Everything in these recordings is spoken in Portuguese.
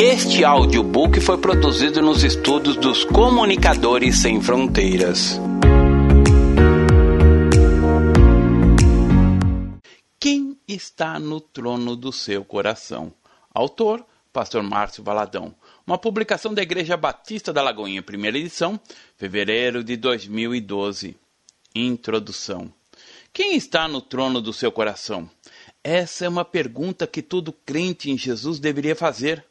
Este audiobook foi produzido nos estudos dos Comunicadores Sem Fronteiras. Quem está no trono do seu coração? Autor, Pastor Márcio Valadão. Uma publicação da Igreja Batista da Lagoinha, primeira edição, fevereiro de 2012. Introdução. Quem está no trono do seu coração? Essa é uma pergunta que todo crente em Jesus deveria fazer.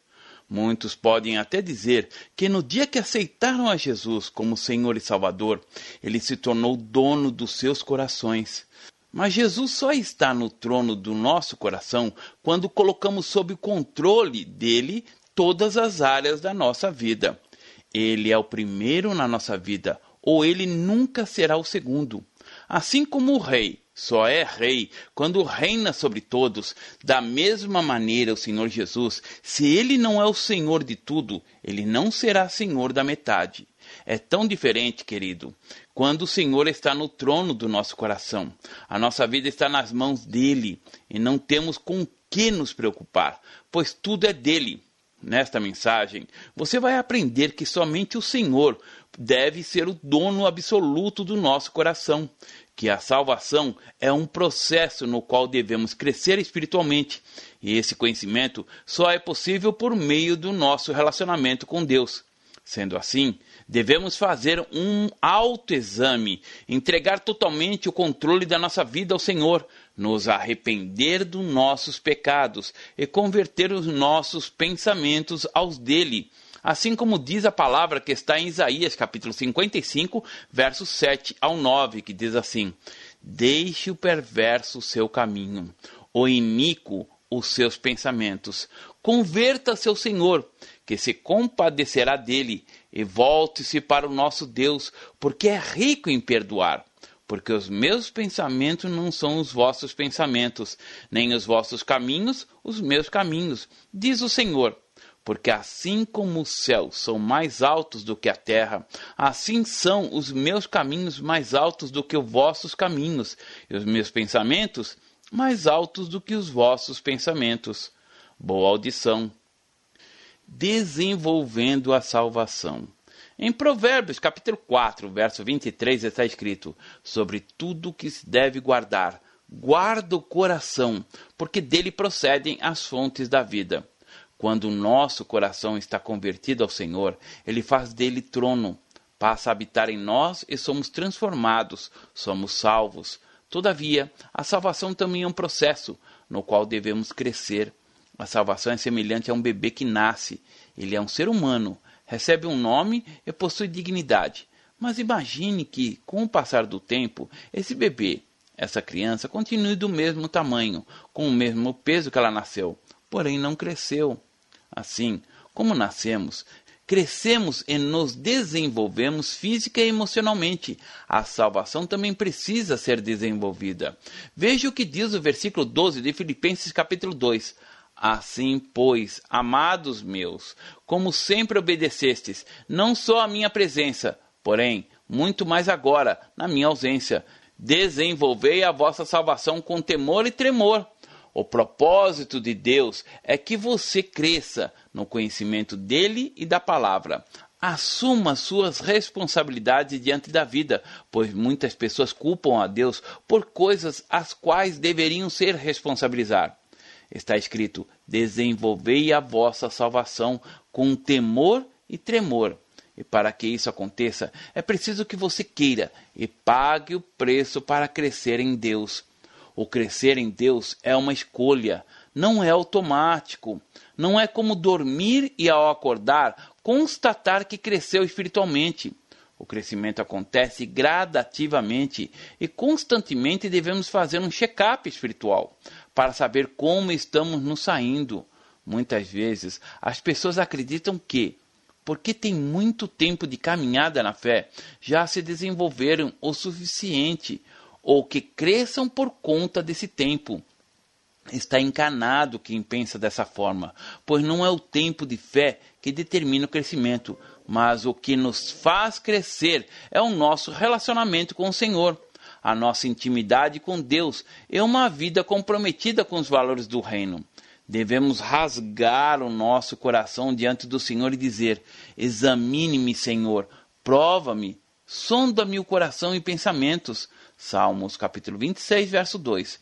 Muitos podem até dizer que no dia que aceitaram a Jesus como Senhor e Salvador, ele se tornou dono dos seus corações. Mas Jesus só está no trono do nosso coração quando colocamos sob o controle dele todas as áreas da nossa vida. Ele é o primeiro na nossa vida, ou ele nunca será o segundo. Assim como o rei só é rei quando reina sobre todos. Da mesma maneira, o Senhor Jesus, se ele não é o Senhor de tudo, ele não será Senhor da metade. É tão diferente, querido, quando o Senhor está no trono do nosso coração. A nossa vida está nas mãos dele e não temos com que nos preocupar, pois tudo é dele. Nesta mensagem, você vai aprender que somente o Senhor deve ser o dono absoluto do nosso coração, que a salvação é um processo no qual devemos crescer espiritualmente, e esse conhecimento só é possível por meio do nosso relacionamento com Deus. Sendo assim, devemos fazer um autoexame, entregar totalmente o controle da nossa vida ao Senhor, nos arrepender dos nossos pecados e converter os nossos pensamentos aos dele. Assim como diz a palavra que está em Isaías capítulo 55, versos 7 ao 9, que diz assim: Deixe o perverso o seu caminho, o iníquo os seus pensamentos. Converta-se ao Senhor, que se compadecerá dele, e volte-se para o nosso Deus, porque é rico em perdoar porque os meus pensamentos não são os vossos pensamentos, nem os vossos caminhos os meus caminhos, diz o Senhor. Porque assim como os céus são mais altos do que a terra, assim são os meus caminhos mais altos do que os vossos caminhos, e os meus pensamentos mais altos do que os vossos pensamentos. Boa audição. Desenvolvendo a salvação. Em Provérbios, capítulo 4, verso 23, está escrito: Sobre tudo que se deve guardar, guarda o coração, porque dele procedem as fontes da vida. Quando o nosso coração está convertido ao Senhor, ele faz dele trono, passa a habitar em nós e somos transformados, somos salvos. Todavia, a salvação também é um processo no qual devemos crescer. A salvação é semelhante a um bebê que nasce. Ele é um ser humano, recebe um nome e possui dignidade. Mas imagine que, com o passar do tempo, esse bebê, essa criança, continue do mesmo tamanho, com o mesmo peso que ela nasceu, porém não cresceu. Assim, como nascemos, crescemos e nos desenvolvemos física e emocionalmente. A salvação também precisa ser desenvolvida. Veja o que diz o versículo 12 de Filipenses capítulo 2. Assim, pois, amados meus, como sempre obedecestes, não só a minha presença, porém, muito mais agora, na minha ausência, desenvolvei a vossa salvação com temor e tremor. O propósito de Deus é que você cresça no conhecimento dele e da palavra. Assuma suas responsabilidades diante da vida, pois muitas pessoas culpam a Deus por coisas as quais deveriam ser responsabilizar. Está escrito: desenvolvei a vossa salvação com temor e tremor. E para que isso aconteça, é preciso que você queira e pague o preço para crescer em Deus. O crescer em Deus é uma escolha, não é automático. Não é como dormir e ao acordar constatar que cresceu espiritualmente. O crescimento acontece gradativamente e constantemente devemos fazer um check-up espiritual para saber como estamos nos saindo. Muitas vezes as pessoas acreditam que, porque têm muito tempo de caminhada na fé, já se desenvolveram o suficiente ou que cresçam por conta desse tempo. Está encanado quem pensa dessa forma, pois não é o tempo de fé que determina o crescimento, mas o que nos faz crescer é o nosso relacionamento com o Senhor, a nossa intimidade com Deus e uma vida comprometida com os valores do reino. Devemos rasgar o nosso coração diante do Senhor e dizer: Examine-me, Senhor, prova-me, sonda-me o coração e pensamentos. Salmos capítulo 26, verso 2.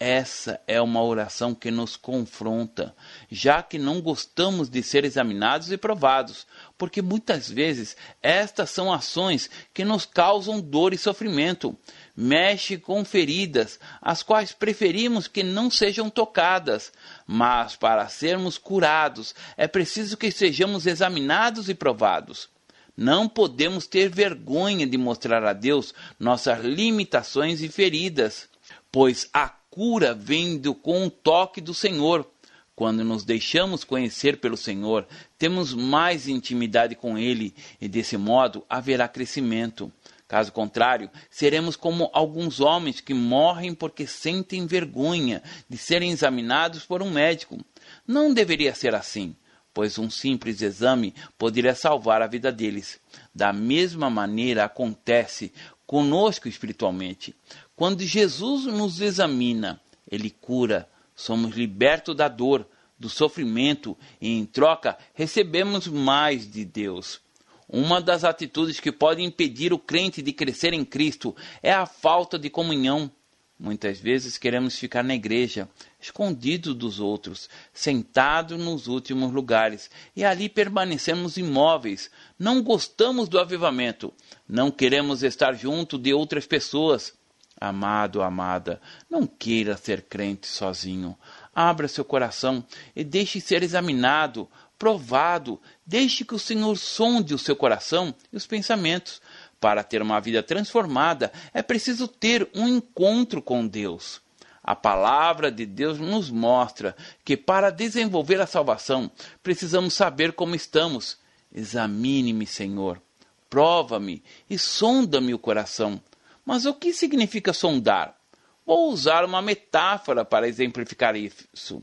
Essa é uma oração que nos confronta, já que não gostamos de ser examinados e provados, porque muitas vezes estas são ações que nos causam dor e sofrimento. Mexe com feridas, as quais preferimos que não sejam tocadas. Mas para sermos curados, é preciso que sejamos examinados e provados. Não podemos ter vergonha de mostrar a Deus nossas limitações e feridas, pois a cura vem do, com o toque do Senhor. Quando nos deixamos conhecer pelo Senhor, temos mais intimidade com Ele e desse modo haverá crescimento. Caso contrário, seremos como alguns homens que morrem porque sentem vergonha de serem examinados por um médico. Não deveria ser assim, pois um simples exame poderia salvar a vida deles. Da mesma maneira acontece conosco espiritualmente. Quando Jesus nos examina, ele cura, somos libertos da dor, do sofrimento e, em troca, recebemos mais de Deus. Uma das atitudes que pode impedir o crente de crescer em Cristo é a falta de comunhão. Muitas vezes queremos ficar na igreja, escondido dos outros, sentado nos últimos lugares, e ali permanecemos imóveis. Não gostamos do avivamento, não queremos estar junto de outras pessoas. Amado, amada, não queira ser crente sozinho. Abra seu coração e deixe ser examinado, provado. Deixe que o Senhor sonde o seu coração e os pensamentos. Para ter uma vida transformada, é preciso ter um encontro com Deus. A palavra de Deus nos mostra que para desenvolver a salvação, precisamos saber como estamos. Examine-me, Senhor. Prova-me e sonda-me o coração mas o que significa sondar? Vou usar uma metáfora para exemplificar isso.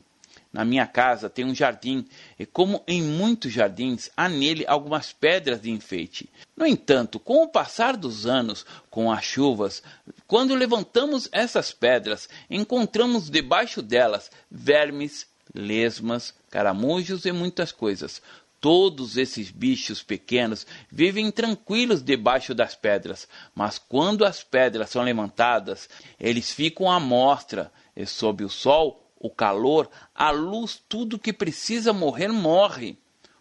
Na minha casa tem um jardim, e como em muitos jardins, há nele algumas pedras de enfeite. No entanto, com o passar dos anos, com as chuvas, quando levantamos essas pedras, encontramos debaixo delas vermes, lesmas, caramujos e muitas coisas. Todos esses bichos pequenos vivem tranquilos debaixo das pedras, mas quando as pedras são levantadas, eles ficam à mostra, e sob o sol, o calor, a luz, tudo que precisa morrer morre.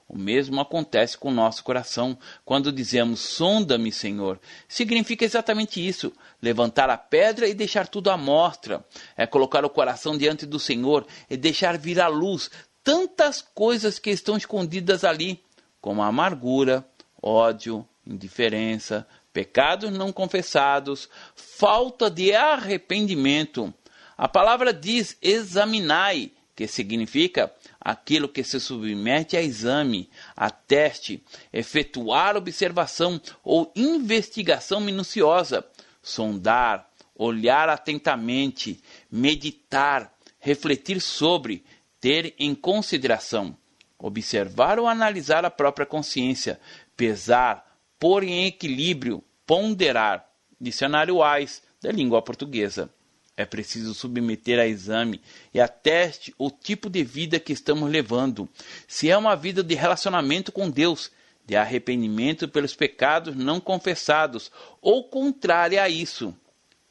O mesmo acontece com o nosso coração quando dizemos sonda-me, Senhor. Significa exatamente isso: levantar a pedra e deixar tudo à mostra. É colocar o coração diante do Senhor e deixar vir a luz, tantas coisas que estão escondidas ali, como amargura, ódio, indiferença, pecados não confessados, falta de arrependimento. A palavra diz examinai, que significa aquilo que se submete a exame, a teste, efetuar observação ou investigação minuciosa, sondar, olhar atentamente, meditar, refletir sobre, ter em consideração, observar ou analisar a própria consciência, pesar, pôr em equilíbrio, ponderar. Dicionário Wise da língua portuguesa. É preciso submeter a exame e a teste o tipo de vida que estamos levando. Se é uma vida de relacionamento com Deus, de arrependimento pelos pecados não confessados, ou contrária a isso.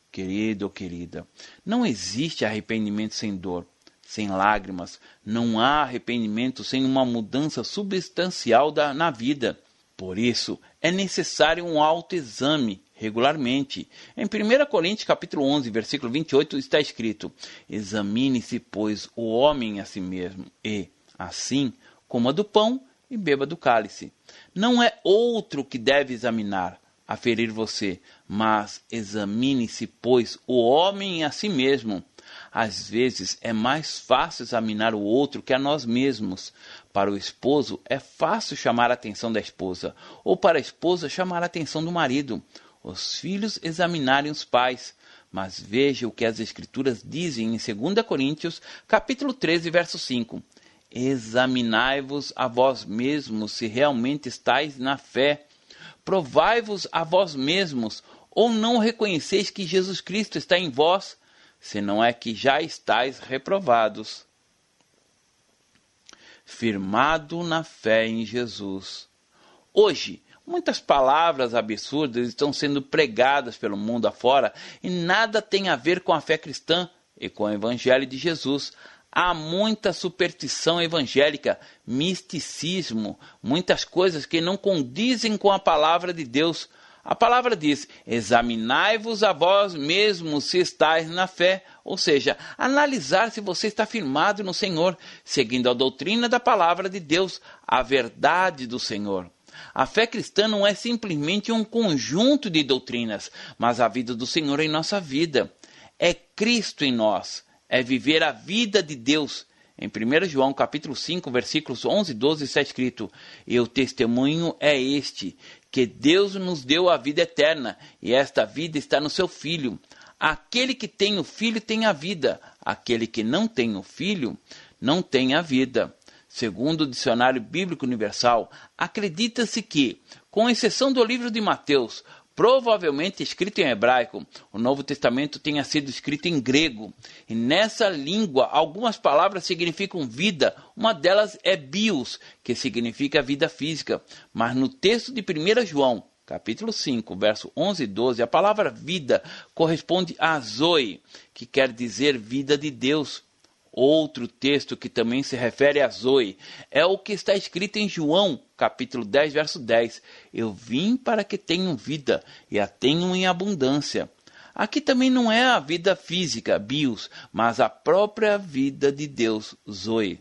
Querido ou querida, não existe arrependimento sem dor sem lágrimas, não há arrependimento sem uma mudança substancial da, na vida. Por isso, é necessário um autoexame regularmente. Em 1 Coríntios capítulo 11, versículo 28 está escrito: Examine-se, pois, o homem a si mesmo, e, assim, coma do pão e beba do cálice. Não é outro que deve examinar, aferir você, mas examine-se, pois, o homem a si mesmo. Às vezes é mais fácil examinar o outro que a nós mesmos. Para o esposo é fácil chamar a atenção da esposa, ou para a esposa chamar a atenção do marido. Os filhos examinarem os pais. Mas veja o que as escrituras dizem em 2 Coríntios, capítulo 13, verso 5. Examinai-vos a vós mesmos se realmente estáis na fé. Provai-vos a vós mesmos, ou não reconheceis que Jesus Cristo está em vós, se não é que já estáis reprovados. firmado na fé em Jesus. Hoje, muitas palavras absurdas estão sendo pregadas pelo mundo afora e nada tem a ver com a fé cristã e com o Evangelho de Jesus. Há muita superstição evangélica, misticismo, muitas coisas que não condizem com a palavra de Deus. A palavra diz: examinai-vos a vós mesmos se estáis na fé, ou seja, analisar se você está firmado no Senhor, seguindo a doutrina da palavra de Deus, a verdade do Senhor. A fé cristã não é simplesmente um conjunto de doutrinas, mas a vida do Senhor em nossa vida. É Cristo em nós, é viver a vida de Deus. Em 1 João capítulo 5, versículos 11 e 12 está escrito: "E o testemunho é este, que Deus nos deu a vida eterna, e esta vida está no seu Filho. Aquele que tem o Filho tem a vida, aquele que não tem o Filho não tem a vida. Segundo o Dicionário Bíblico Universal, acredita-se que, com exceção do livro de Mateus, provavelmente escrito em hebraico, o Novo Testamento tenha sido escrito em grego. E nessa língua, algumas palavras significam vida, uma delas é bios, que significa vida física. Mas no texto de 1 João, capítulo 5, verso 11 e 12, a palavra vida corresponde a zoe, que quer dizer vida de Deus. Outro texto que também se refere a Zoe é o que está escrito em João, capítulo 10, verso 10. Eu vim para que tenham vida e a tenham em abundância. Aqui também não é a vida física, bios, mas a própria vida de Deus, Zoe.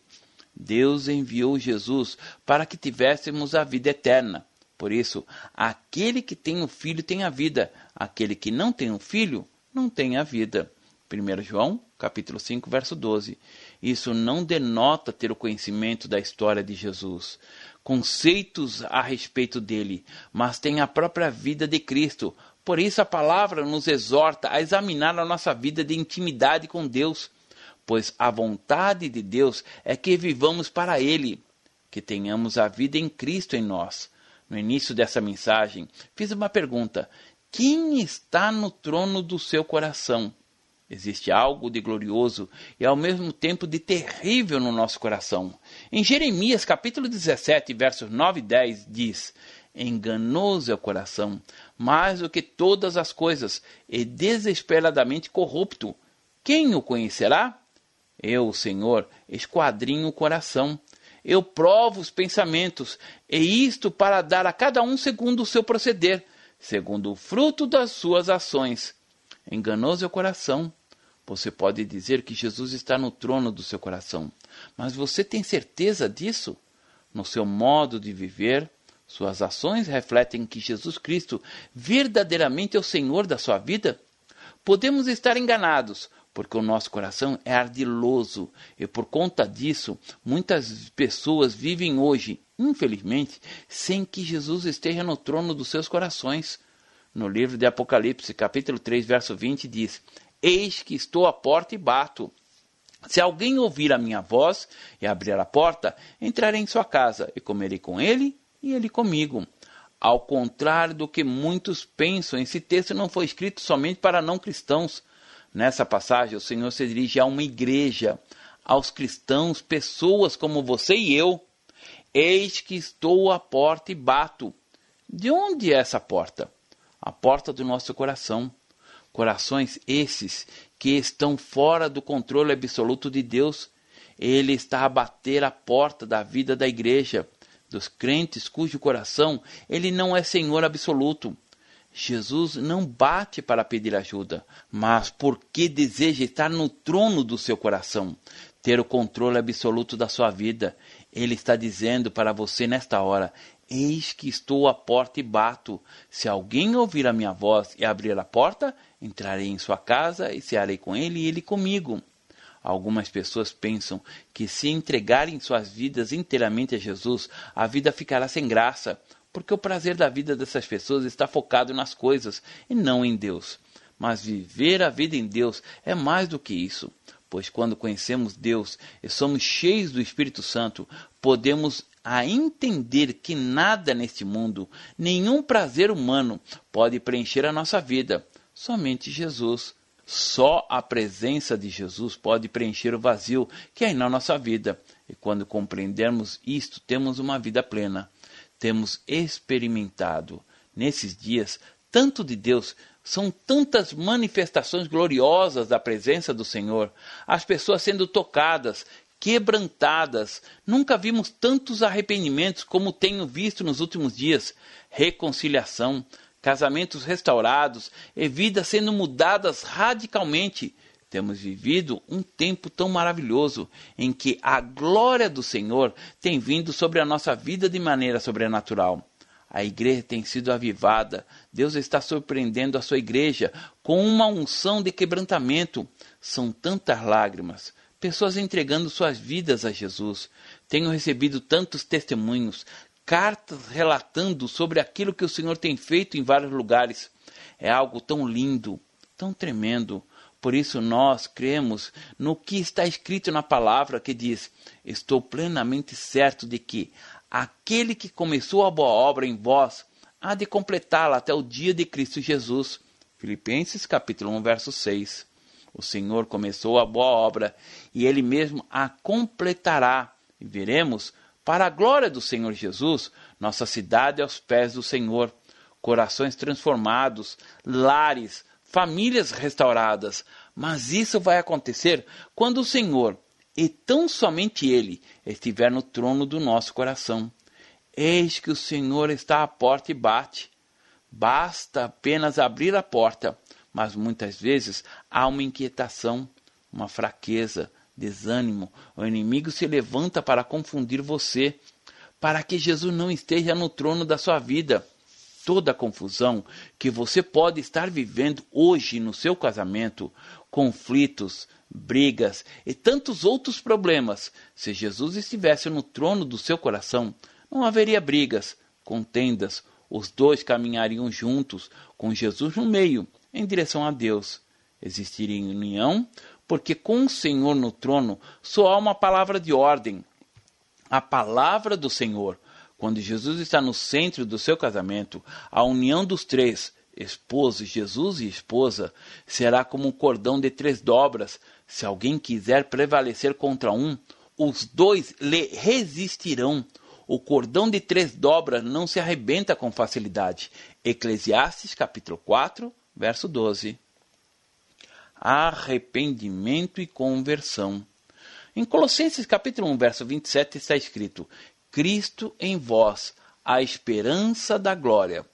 Deus enviou Jesus para que tivéssemos a vida eterna. Por isso, aquele que tem o filho tem a vida, aquele que não tem o filho não tem a vida. 1 João, capítulo 5, verso 12. Isso não denota ter o conhecimento da história de Jesus, conceitos a respeito dele, mas tem a própria vida de Cristo. Por isso a palavra nos exorta a examinar a nossa vida de intimidade com Deus, pois a vontade de Deus é que vivamos para ele, que tenhamos a vida em Cristo em nós. No início dessa mensagem, fiz uma pergunta: quem está no trono do seu coração? Existe algo de glorioso e ao mesmo tempo de terrível no nosso coração. Em Jeremias capítulo 17, versos 9 e 10 diz: Enganoso é o coração, mais do que todas as coisas, e desesperadamente corrupto. Quem o conhecerá? Eu, Senhor, esquadrinho o coração. Eu provo os pensamentos, e isto para dar a cada um segundo o seu proceder, segundo o fruto das suas ações. Enganoso é o coração. Você pode dizer que Jesus está no trono do seu coração, mas você tem certeza disso? No seu modo de viver, suas ações refletem que Jesus Cristo verdadeiramente é o Senhor da sua vida? Podemos estar enganados, porque o nosso coração é ardiloso e por conta disso, muitas pessoas vivem hoje, infelizmente, sem que Jesus esteja no trono dos seus corações. No livro de Apocalipse, capítulo 3, verso 20, diz: Eis que estou à porta e bato. Se alguém ouvir a minha voz e abrir a porta, entrarei em sua casa e comerei com ele e ele comigo. Ao contrário do que muitos pensam, esse texto não foi escrito somente para não cristãos. Nessa passagem, o Senhor se dirige a uma igreja, aos cristãos, pessoas como você e eu. Eis que estou à porta e bato. De onde é essa porta? A porta do nosso coração. Corações esses que estão fora do controle absoluto de Deus. Ele está a bater a porta da vida da igreja, dos crentes cujo coração ele não é Senhor absoluto. Jesus não bate para pedir ajuda, mas porque deseja estar no trono do seu coração, ter o controle absoluto da sua vida. Ele está dizendo para você nesta hora: Eis que estou à porta e bato. Se alguém ouvir a minha voz e abrir a porta, entrarei em sua casa e cearei com ele e ele comigo. Algumas pessoas pensam que se entregarem suas vidas inteiramente a Jesus, a vida ficará sem graça, porque o prazer da vida dessas pessoas está focado nas coisas e não em Deus. Mas viver a vida em Deus é mais do que isso, pois quando conhecemos Deus e somos cheios do Espírito Santo, podemos a entender que nada neste mundo, nenhum prazer humano pode preencher a nossa vida, somente Jesus. Só a presença de Jesus pode preencher o vazio que há na nossa vida. E quando compreendermos isto, temos uma vida plena. Temos experimentado nesses dias tanto de Deus, são tantas manifestações gloriosas da presença do Senhor, as pessoas sendo tocadas, quebrantadas. Nunca vimos tantos arrependimentos como tenho visto nos últimos dias. Reconciliação, casamentos restaurados e vidas sendo mudadas radicalmente. Temos vivido um tempo tão maravilhoso em que a glória do Senhor tem vindo sobre a nossa vida de maneira sobrenatural. A igreja tem sido avivada. Deus está surpreendendo a sua igreja com uma unção de quebrantamento. São tantas lágrimas, pessoas entregando suas vidas a Jesus. Tenho recebido tantos testemunhos, cartas relatando sobre aquilo que o Senhor tem feito em vários lugares. É algo tão lindo, tão tremendo. Por isso nós cremos no que está escrito na palavra que diz: Estou plenamente certo de que aquele que começou a boa obra em vós há de completá-la até o dia de Cristo Jesus. Filipenses capítulo 1, verso 6. O Senhor começou a boa obra e ele mesmo a completará. E veremos, para a glória do Senhor Jesus, nossa cidade aos pés do Senhor, corações transformados, lares, famílias restauradas. Mas isso vai acontecer quando o Senhor, e tão somente Ele, estiver no trono do nosso coração. Eis que o Senhor está à porta e bate. Basta apenas abrir a porta mas muitas vezes há uma inquietação, uma fraqueza, desânimo. O inimigo se levanta para confundir você, para que Jesus não esteja no trono da sua vida. Toda a confusão que você pode estar vivendo hoje no seu casamento, conflitos, brigas e tantos outros problemas, se Jesus estivesse no trono do seu coração, não haveria brigas, contendas, os dois caminhariam juntos, com Jesus no meio, em direção a Deus. Existiria união, porque com o Senhor no trono só há uma palavra de ordem, a palavra do Senhor. Quando Jesus está no centro do seu casamento, a união dos três, esposo, Jesus e esposa, será como um cordão de três dobras. Se alguém quiser prevalecer contra um, os dois lhe resistirão. O cordão de três dobras não se arrebenta com facilidade. Eclesiastes capítulo 4, verso 12. Arrependimento e conversão. Em Colossenses capítulo 1, verso 27 está escrito: Cristo em vós, a esperança da glória.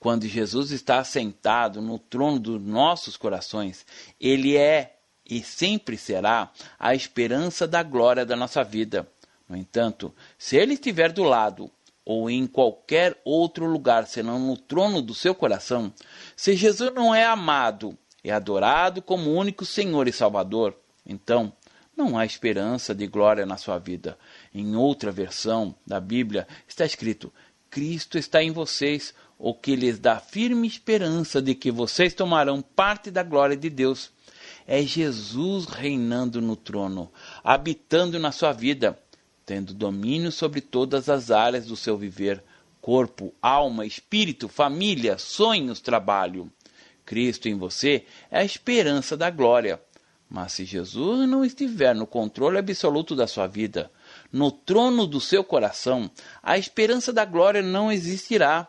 Quando Jesus está assentado no trono dos nossos corações, ele é e sempre será a esperança da glória da nossa vida. No entanto, se ele estiver do lado ou em qualquer outro lugar senão no trono do seu coração, se Jesus não é amado e adorado como único Senhor e Salvador, então não há esperança de glória na sua vida. Em outra versão da Bíblia está escrito: Cristo está em vocês, o que lhes dá firme esperança de que vocês tomarão parte da glória de Deus. É Jesus reinando no trono, habitando na sua vida tendo domínio sobre todas as áreas do seu viver: corpo, alma, espírito, família, sonhos, trabalho. Cristo em você é a esperança da glória. Mas se Jesus não estiver no controle absoluto da sua vida, no trono do seu coração, a esperança da glória não existirá.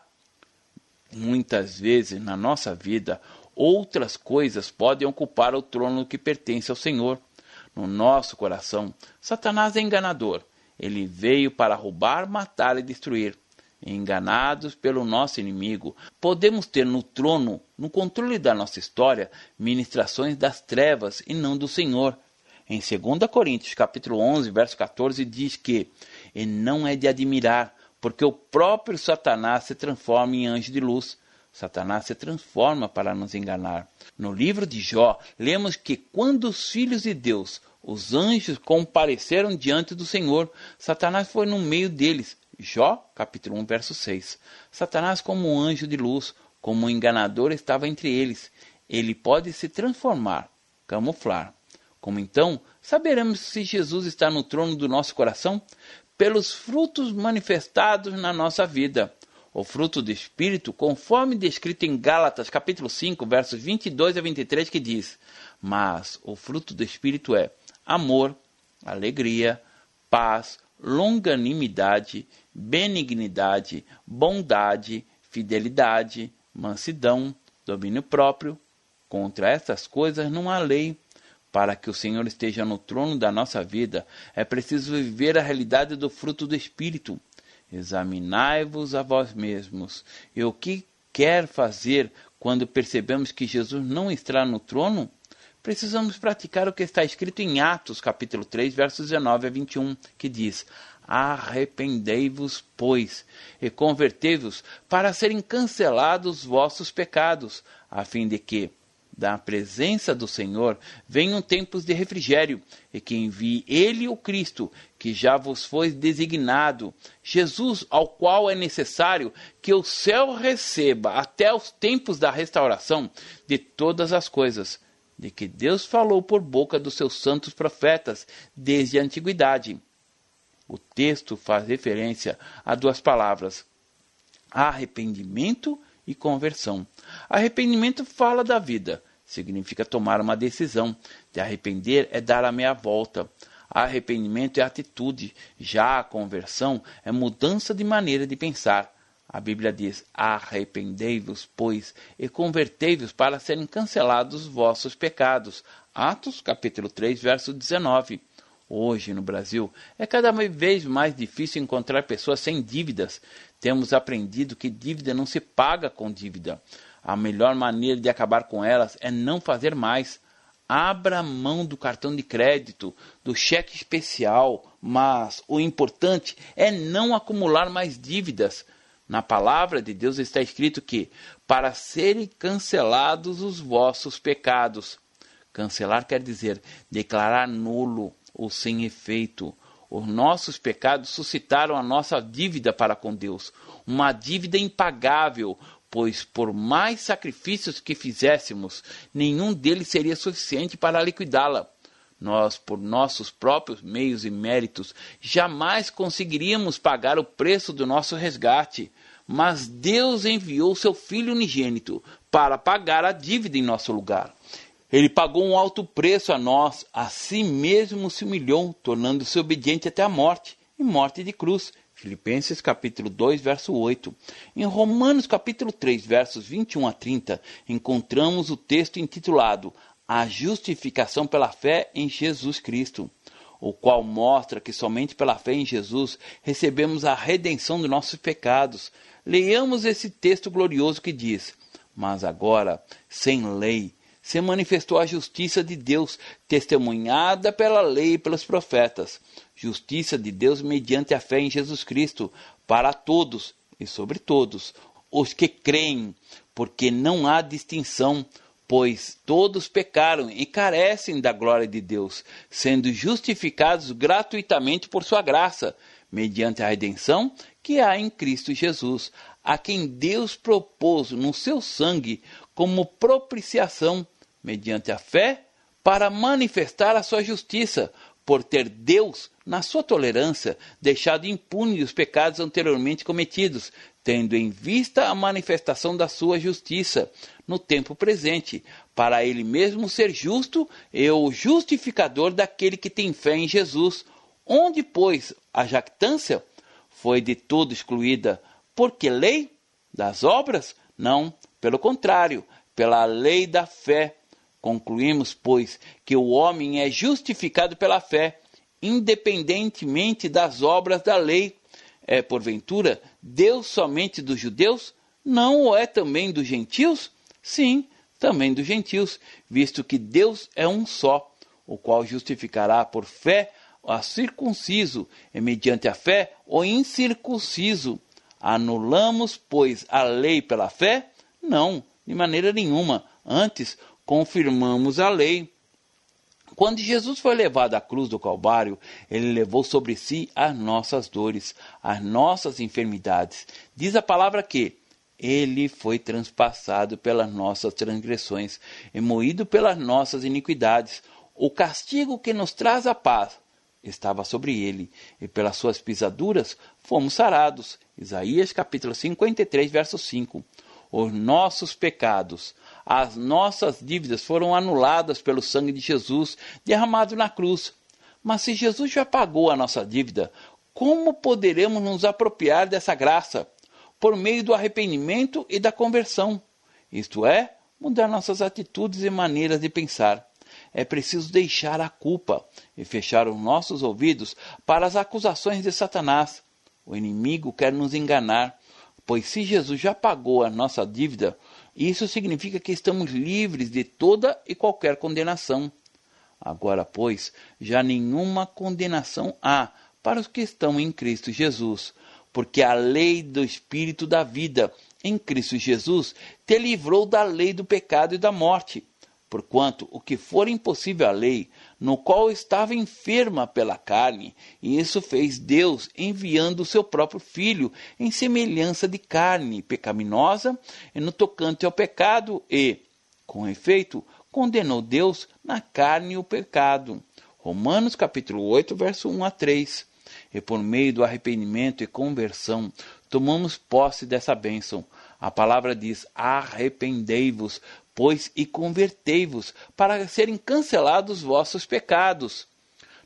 Muitas vezes na nossa vida, outras coisas podem ocupar o trono que pertence ao Senhor. No nosso coração, Satanás é enganador ele veio para roubar, matar e destruir. Enganados pelo nosso inimigo, podemos ter no trono, no controle da nossa história, ministrações das trevas e não do Senhor. Em 2 Coríntios, capítulo 11, verso 14, diz que e não é de admirar, porque o próprio Satanás se transforma em anjo de luz. Satanás se transforma para nos enganar. No livro de Jó, lemos que quando os filhos de Deus os anjos compareceram diante do Senhor. Satanás foi no meio deles. Jó, capítulo 1, verso 6. Satanás, como um anjo de luz, como um enganador, estava entre eles. Ele pode se transformar, camuflar. Como então saberemos se Jesus está no trono do nosso coração? Pelos frutos manifestados na nossa vida. o fruto do Espírito, conforme descrito em Gálatas capítulo 5, versos 22 a 23, que diz: Mas o fruto do Espírito é amor, alegria, paz, longanimidade, benignidade, bondade, fidelidade, mansidão, domínio próprio. Contra estas coisas não há lei. Para que o Senhor esteja no trono da nossa vida, é preciso viver a realidade do fruto do Espírito. Examinai-vos a vós mesmos. E o que quer fazer quando percebemos que Jesus não está no trono? Precisamos praticar o que está escrito em Atos, capítulo 3, versos 19 a 21, que diz: Arrependei-vos, pois, e convertei-vos para serem cancelados vossos pecados, a fim de que, da presença do Senhor venham tempos de refrigério, e que envie Ele o Cristo, que já vos foi designado, Jesus, ao qual é necessário que o céu receba até os tempos da restauração de todas as coisas, de que Deus falou por boca dos seus santos profetas desde a antiguidade. O texto faz referência a duas palavras: arrependimento e conversão. Arrependimento fala da vida, significa tomar uma decisão. De arrepender é dar a meia volta. Arrependimento é atitude, já a conversão é mudança de maneira de pensar. A Bíblia diz: Arrependei-vos, pois, e convertei-vos para serem cancelados os vossos pecados. Atos, capítulo 3, verso 19. Hoje, no Brasil, é cada vez mais difícil encontrar pessoas sem dívidas. Temos aprendido que dívida não se paga com dívida. A melhor maneira de acabar com elas é não fazer mais. Abra mão do cartão de crédito, do cheque especial, mas o importante é não acumular mais dívidas. Na palavra de Deus está escrito que, para serem cancelados os vossos pecados. Cancelar quer dizer declarar nulo ou sem efeito. Os nossos pecados suscitaram a nossa dívida para com Deus, uma dívida impagável, pois por mais sacrifícios que fizéssemos, nenhum deles seria suficiente para liquidá-la. Nós, por nossos próprios meios e méritos, jamais conseguiríamos pagar o preço do nosso resgate. Mas Deus enviou seu Filho unigênito para pagar a dívida em nosso lugar. Ele pagou um alto preço a nós, a si mesmo se humilhou, tornando-se obediente até a morte, e morte de cruz. Filipenses capítulo 2, verso 8. Em Romanos capítulo 3, versos 21 a 30, encontramos o texto intitulado A justificação pela fé em Jesus Cristo, o qual mostra que somente pela fé em Jesus recebemos a redenção dos nossos pecados. Leiamos esse texto glorioso que diz: Mas agora, sem lei, se manifestou a justiça de Deus, testemunhada pela lei e pelos profetas. Justiça de Deus mediante a fé em Jesus Cristo, para todos e sobre todos os que creem, porque não há distinção, pois todos pecaram e carecem da glória de Deus, sendo justificados gratuitamente por sua graça, mediante a redenção que há em Cristo Jesus, a quem Deus propôs no seu sangue como propiciação mediante a fé, para manifestar a sua justiça, por ter Deus, na sua tolerância, deixado impune os pecados anteriormente cometidos, tendo em vista a manifestação da sua justiça no tempo presente, para ele mesmo ser justo e o justificador daquele que tem fé em Jesus. Onde, pois, a jactância foi de todo excluída. Porque lei? Das obras? Não, pelo contrário, pela lei da fé Concluímos, pois, que o homem é justificado pela fé, independentemente das obras da lei. É, porventura, Deus somente dos judeus? Não o é também dos gentios? Sim, também dos gentios, visto que Deus é um só, o qual justificará por fé a circunciso, e mediante a fé o incircunciso. Anulamos, pois, a lei pela fé? Não, de maneira nenhuma. Antes, confirmamos a lei. Quando Jesus foi levado à cruz do Calvário, ele levou sobre si as nossas dores, as nossas enfermidades. Diz a palavra que ele foi transpassado pelas nossas transgressões e moído pelas nossas iniquidades. O castigo que nos traz a paz estava sobre ele, e pelas suas pisaduras fomos sarados. Isaías capítulo 53, verso 5. Os nossos pecados, as nossas dívidas foram anuladas pelo sangue de Jesus derramado na cruz. Mas se Jesus já pagou a nossa dívida, como poderemos nos apropriar dessa graça? Por meio do arrependimento e da conversão. Isto é, mudar nossas atitudes e maneiras de pensar. É preciso deixar a culpa e fechar os nossos ouvidos para as acusações de Satanás. O inimigo quer nos enganar, pois se Jesus já pagou a nossa dívida, isso significa que estamos livres de toda e qualquer condenação. Agora, pois, já nenhuma condenação há para os que estão em Cristo Jesus, porque a lei do Espírito da vida em Cristo Jesus te livrou da lei do pecado e da morte. Porquanto o que for impossível à lei, no qual estava enferma pela carne, e isso fez Deus enviando o seu próprio Filho em semelhança de carne pecaminosa, e no tocante ao pecado, e, com efeito, condenou Deus na carne o pecado. Romanos capítulo 8, verso 1 a 3 e por meio do arrependimento e conversão tomamos posse dessa bênção. A palavra diz: arrependei-vos, pois, e convertei-vos, para serem cancelados vossos pecados.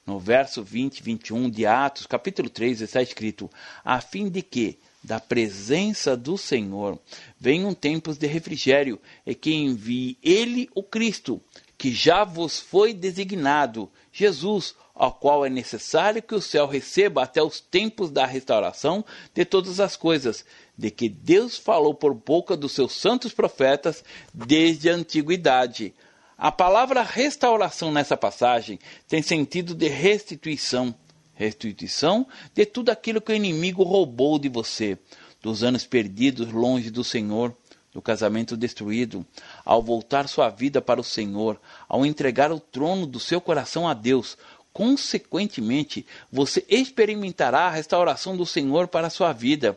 No verso 20 e 21 de Atos, capítulo 3, está escrito: a fim de que, da presença do Senhor, venham tempos de refrigério, e que envie Ele, o Cristo, que já vos foi designado, Jesus, ao qual é necessário que o céu receba até os tempos da restauração de todas as coisas, de que Deus falou por boca dos seus santos profetas desde a antiguidade. A palavra restauração nessa passagem tem sentido de restituição restituição de tudo aquilo que o inimigo roubou de você, dos anos perdidos longe do Senhor, do casamento destruído, ao voltar sua vida para o Senhor, ao entregar o trono do seu coração a Deus, Consequentemente, você experimentará a restauração do Senhor para a sua vida.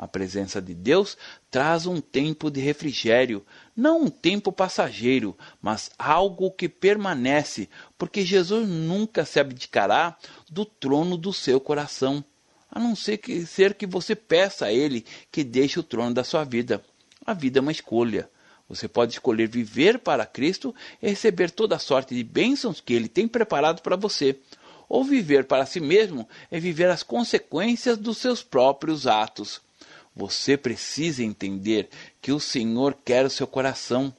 A presença de Deus traz um tempo de refrigério, não um tempo passageiro, mas algo que permanece, porque Jesus nunca se abdicará do trono do seu coração, a não ser que, ser que você peça a Ele que deixe o trono da sua vida. A vida é uma escolha. Você pode escolher viver para Cristo e receber toda a sorte de bênçãos que Ele tem preparado para você. Ou viver para si mesmo é viver as consequências dos seus próprios atos. Você precisa entender que o Senhor quer o seu coração.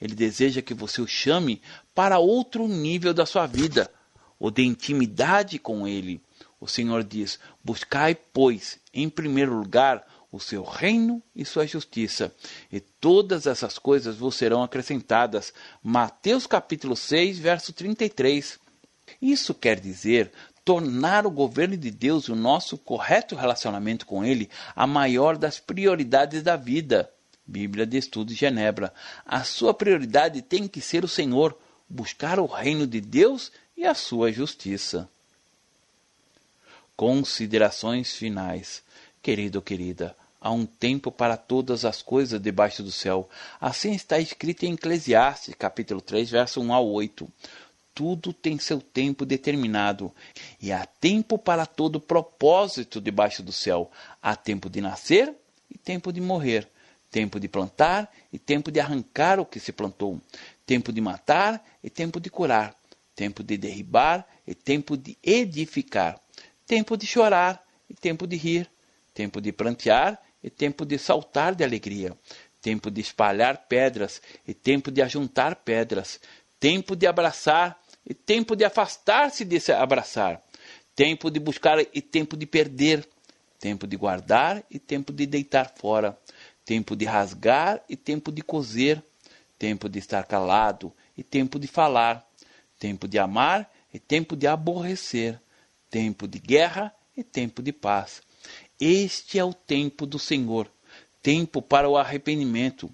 Ele deseja que você o chame para outro nível da sua vida, o de intimidade com Ele. O Senhor diz: Buscai, pois, em primeiro lugar, o seu reino e sua justiça, e todas essas coisas vos serão acrescentadas. Mateus capítulo 6, verso 33. Isso quer dizer tornar o governo de Deus e o nosso correto relacionamento com ele a maior das prioridades da vida. Bíblia de Estudo Genebra. A sua prioridade tem que ser o Senhor, buscar o reino de Deus e a sua justiça. Considerações finais. Querido ou querida, há um tempo para todas as coisas debaixo do céu. Assim está escrito em Eclesiastes, capítulo 3, verso 1 ao 8. Tudo tem seu tempo determinado, e há tempo para todo propósito debaixo do céu. Há tempo de nascer e tempo de morrer, tempo de plantar e tempo de arrancar o que se plantou, tempo de matar e tempo de curar, tempo de derribar e tempo de edificar, tempo de chorar e tempo de rir, tempo de plantear e tempo de saltar de alegria, tempo de espalhar pedras e tempo de ajuntar pedras, tempo de abraçar e tempo de afastar-se de se abraçar, tempo de buscar e tempo de perder, tempo de guardar e tempo de deitar fora, tempo de rasgar e tempo de coser, tempo de estar calado e tempo de falar, tempo de amar e tempo de aborrecer, tempo de guerra e tempo de paz. Este é o tempo do Senhor, tempo para o arrependimento.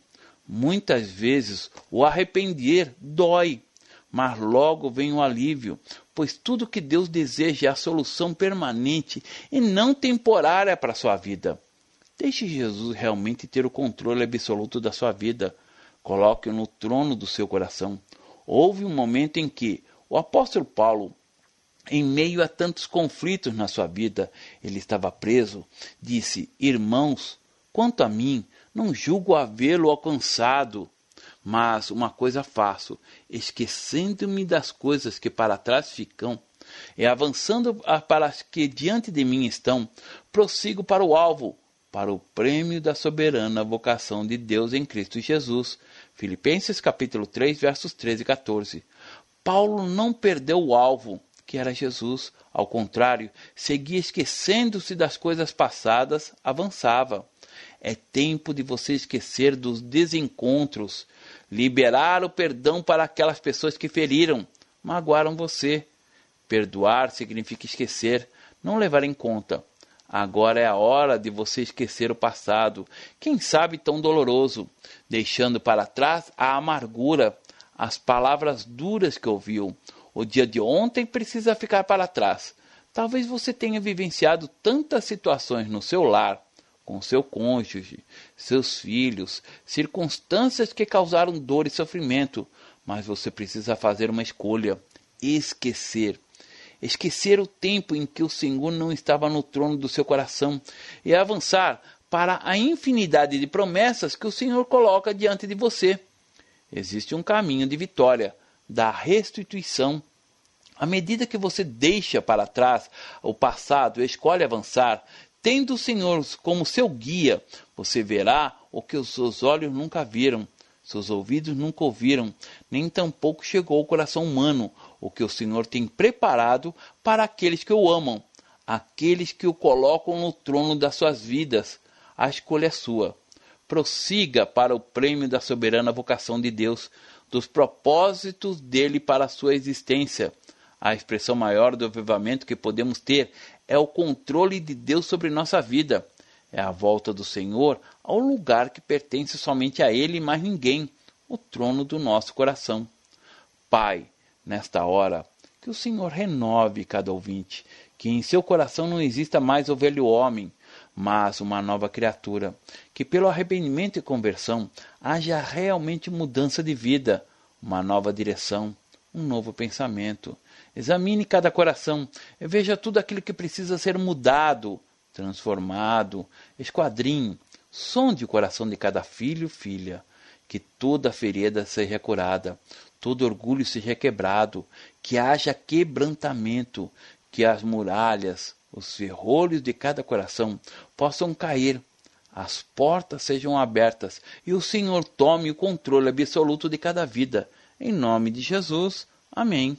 Muitas vezes o arrepender dói, mas logo vem o alívio, pois tudo que Deus deseja é a solução permanente e não temporária para a sua vida. Deixe Jesus realmente ter o controle absoluto da sua vida. Coloque-o no trono do seu coração. Houve um momento em que o apóstolo Paulo em meio a tantos conflitos na sua vida, ele estava preso, disse: Irmãos, quanto a mim, não julgo havê-lo alcançado. Mas uma coisa faço, esquecendo-me das coisas que para trás ficam, e avançando para as que diante de mim estão, prossigo para o alvo, para o prêmio da soberana vocação de Deus em Cristo Jesus. Filipenses capítulo 3, versos 13 e 14. Paulo não perdeu o alvo, que era Jesus. Ao contrário, seguia esquecendo-se das coisas passadas, avançava. É tempo de você esquecer dos desencontros, liberar o perdão para aquelas pessoas que feriram, magoaram você. Perdoar significa esquecer, não levar em conta. Agora é a hora de você esquecer o passado, quem sabe tão doloroso, deixando para trás a amargura, as palavras duras que ouviu. O dia de ontem precisa ficar para trás. Talvez você tenha vivenciado tantas situações no seu lar, com seu cônjuge, seus filhos, circunstâncias que causaram dor e sofrimento, mas você precisa fazer uma escolha: esquecer esquecer o tempo em que o Senhor não estava no trono do seu coração e avançar para a infinidade de promessas que o Senhor coloca diante de você. Existe um caminho de vitória, da restituição. À medida que você deixa para trás o passado e escolhe avançar, tendo o Senhor como seu guia, você verá o que os seus olhos nunca viram, seus ouvidos nunca ouviram, nem tampouco chegou ao coração humano o que o Senhor tem preparado para aqueles que o amam, aqueles que o colocam no trono das suas vidas. A escolha é sua. Prossiga para o prêmio da soberana vocação de Deus, dos propósitos dele para a sua existência. A expressão maior do avivamento que podemos ter é o controle de Deus sobre nossa vida. É a volta do Senhor ao lugar que pertence somente a Ele e mais ninguém, o trono do nosso coração. Pai, nesta hora, que o Senhor renove cada ouvinte, que em seu coração não exista mais o velho homem, mas uma nova criatura, que pelo arrependimento e conversão haja realmente mudança de vida, uma nova direção, um novo pensamento. Examine cada coração veja tudo aquilo que precisa ser mudado, transformado, esquadrinhe, sonde o coração de cada filho filha, que toda ferida seja curada, todo orgulho seja quebrado, que haja quebrantamento, que as muralhas, os ferrolhos de cada coração possam cair, as portas sejam abertas e o Senhor tome o controle absoluto de cada vida. Em nome de Jesus. Amém.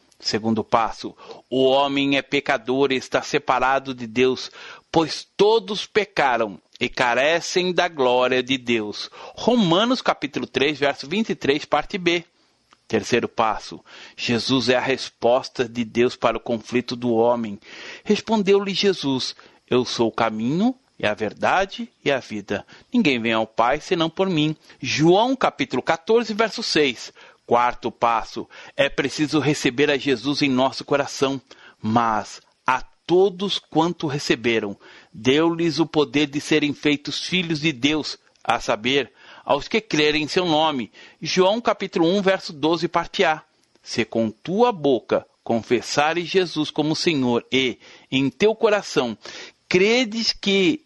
Segundo passo: o homem é pecador e está separado de Deus, pois todos pecaram e carecem da glória de Deus. Romanos capítulo 3, verso 23, parte B. Terceiro passo: Jesus é a resposta de Deus para o conflito do homem. Respondeu-lhe Jesus: Eu sou o caminho, e a verdade e a vida. Ninguém vem ao Pai senão por mim. João capítulo 14, verso 6. Quarto passo: é preciso receber a Jesus em nosso coração, mas a todos quanto receberam, deu-lhes o poder de serem feitos filhos de Deus, a saber, aos que crerem em seu nome. João capítulo 1, verso 12, parte A. Se com tua boca confessares Jesus como Senhor e em teu coração credes que